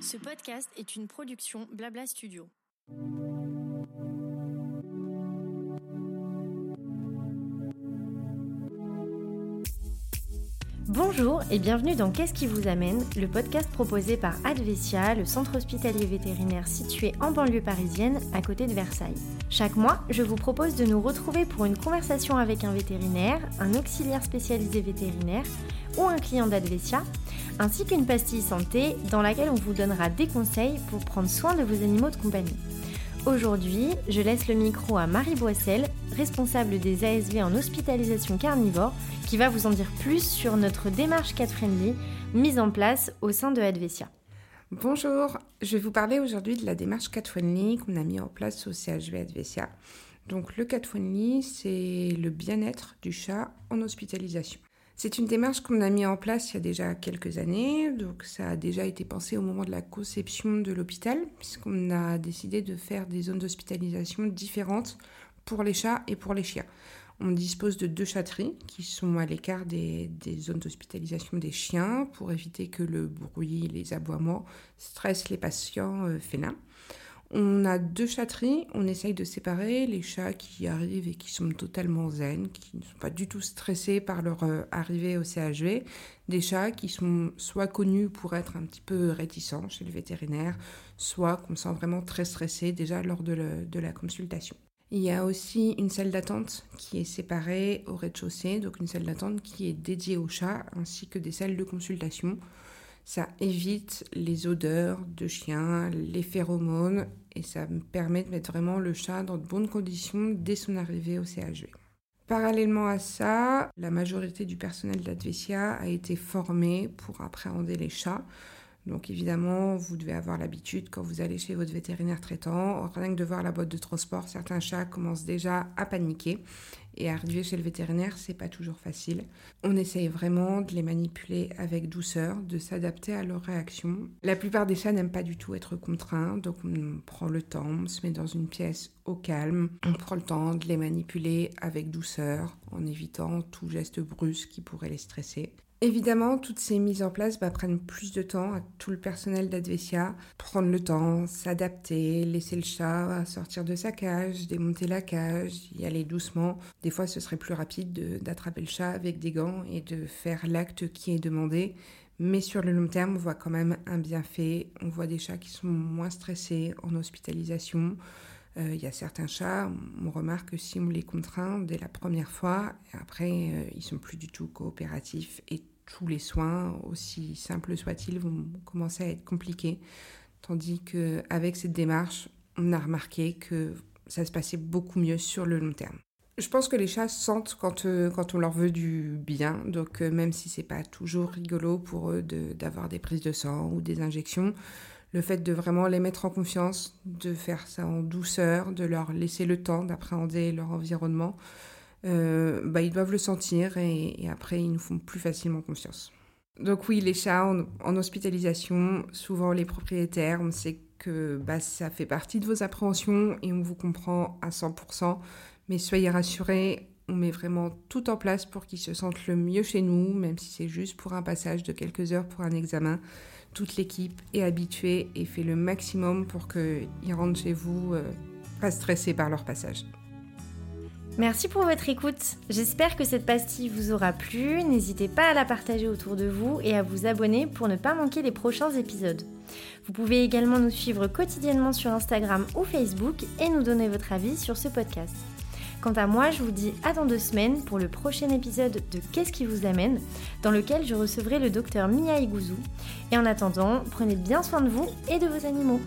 Ce podcast est une production Blabla Studio. Bonjour et bienvenue dans Qu'est-ce qui vous amène, le podcast proposé par Advesia, le centre hospitalier vétérinaire situé en banlieue parisienne à côté de Versailles. Chaque mois, je vous propose de nous retrouver pour une conversation avec un vétérinaire, un auxiliaire spécialisé vétérinaire ou un client d'Advesia, ainsi qu'une pastille santé dans laquelle on vous donnera des conseils pour prendre soin de vos animaux de compagnie. Aujourd'hui, je laisse le micro à Marie Boissel, responsable des ASV en hospitalisation carnivore, qui va vous en dire plus sur notre démarche cat friendly mise en place au sein de Advesia. Bonjour, je vais vous parler aujourd'hui de la démarche cat friendly qu'on a mis en place au CHV Advesia. Donc le cat friendly, c'est le bien-être du chat en hospitalisation. C'est une démarche qu'on a mis en place il y a déjà quelques années, donc ça a déjà été pensé au moment de la conception de l'hôpital, puisqu'on a décidé de faire des zones d'hospitalisation différentes pour les chats et pour les chiens. On dispose de deux chatteries qui sont à l'écart des, zones d'hospitalisation des chiens pour éviter que le bruit, les aboiements stressent les patients euh, félins. On a deux chatteries, on essaye de séparer les chats qui arrivent et qui sont totalement zen, qui ne sont pas du tout stressés par leur euh, arrivée au CHV, des chats qui sont soit connus pour être un petit peu réticents chez le vétérinaire, soit qu'on sent vraiment très stressés déjà lors de la consultation. Il y a aussi une salle d'attente qui est séparée au rez-de-chaussée, donc une salle d'attente qui est dédiée aux chats, ainsi que des salles de consultation. Ça évite les odeurs de chiens, les phéromones, et ça me permet de mettre vraiment le chat dans de bonnes conditions dès son arrivée au CHV. Parallèlement à ça, la majorité du personnel d'Advesia a été formé pour appréhender les chats. Donc évidemment, vous devez avoir l'habitude quand vous allez chez votre vétérinaire traitant, rien que de voir la boîte de transport, certains chats commencent déjà à paniquer et arriver chez le vétérinaire, c'est pas toujours facile. On essaye vraiment de les manipuler avec douceur, de s'adapter à leurs réactions. La plupart des chats n'aiment pas du tout être contraints, donc on prend le temps, on se met dans une pièce au calme, on prend le temps de les manipuler avec douceur en évitant tout geste brusque qui pourrait les stresser. Évidemment, toutes ces mises en place bah, prennent plus de temps à tout le personnel d'Advesia. Prendre le temps, s'adapter, laisser le chat sortir de sa cage, démonter la cage, y aller doucement. Des fois, ce serait plus rapide d'attraper le chat avec des gants et de faire l'acte qui est demandé. Mais sur le long terme, on voit quand même un bienfait. On voit des chats qui sont moins stressés en hospitalisation. Euh, il y a certains chats, on remarque que si on les contraint dès la première fois, après, euh, ils sont plus du tout coopératifs et tous les soins, aussi simples soient-ils, vont commencer à être compliqués. Tandis qu'avec cette démarche, on a remarqué que ça se passait beaucoup mieux sur le long terme. Je pense que les chats sentent quand, euh, quand on leur veut du bien, donc même si c'est pas toujours rigolo pour eux d'avoir des prises de sang ou des injections, le fait de vraiment les mettre en confiance, de faire ça en douceur, de leur laisser le temps d'appréhender leur environnement, euh, bah, ils doivent le sentir et, après ils nous font plus facilement confiance. Donc oui, les chats en, hospitalisation, souvent les propriétaires, on sait que bah, ça fait partie de vos appréhensions et on vous comprend à 100%, mais soyez rassurés, on met vraiment tout en place pour qu'ils se sentent le mieux chez nous, même si c'est juste pour un passage de quelques heures pour un examen toute l'équipe est habituée et fait le maximum pour qu'ils rentrent chez vous euh, pas stressés par leur passage. Merci pour votre écoute. J'espère que cette pastille vous aura plu. N'hésitez pas à la partager autour de vous et à vous abonner pour ne pas manquer les prochains épisodes. Vous pouvez également nous suivre quotidiennement sur Instagram ou Facebook et nous donner votre avis sur ce podcast. Quant à moi, je vous dis à dans deux semaines pour le prochain épisode de Qu'est-ce qui vous amène, dans lequel je recevrai le docteur Mia Iguzu. Et en attendant, prenez bien soin de vous et de vos animaux.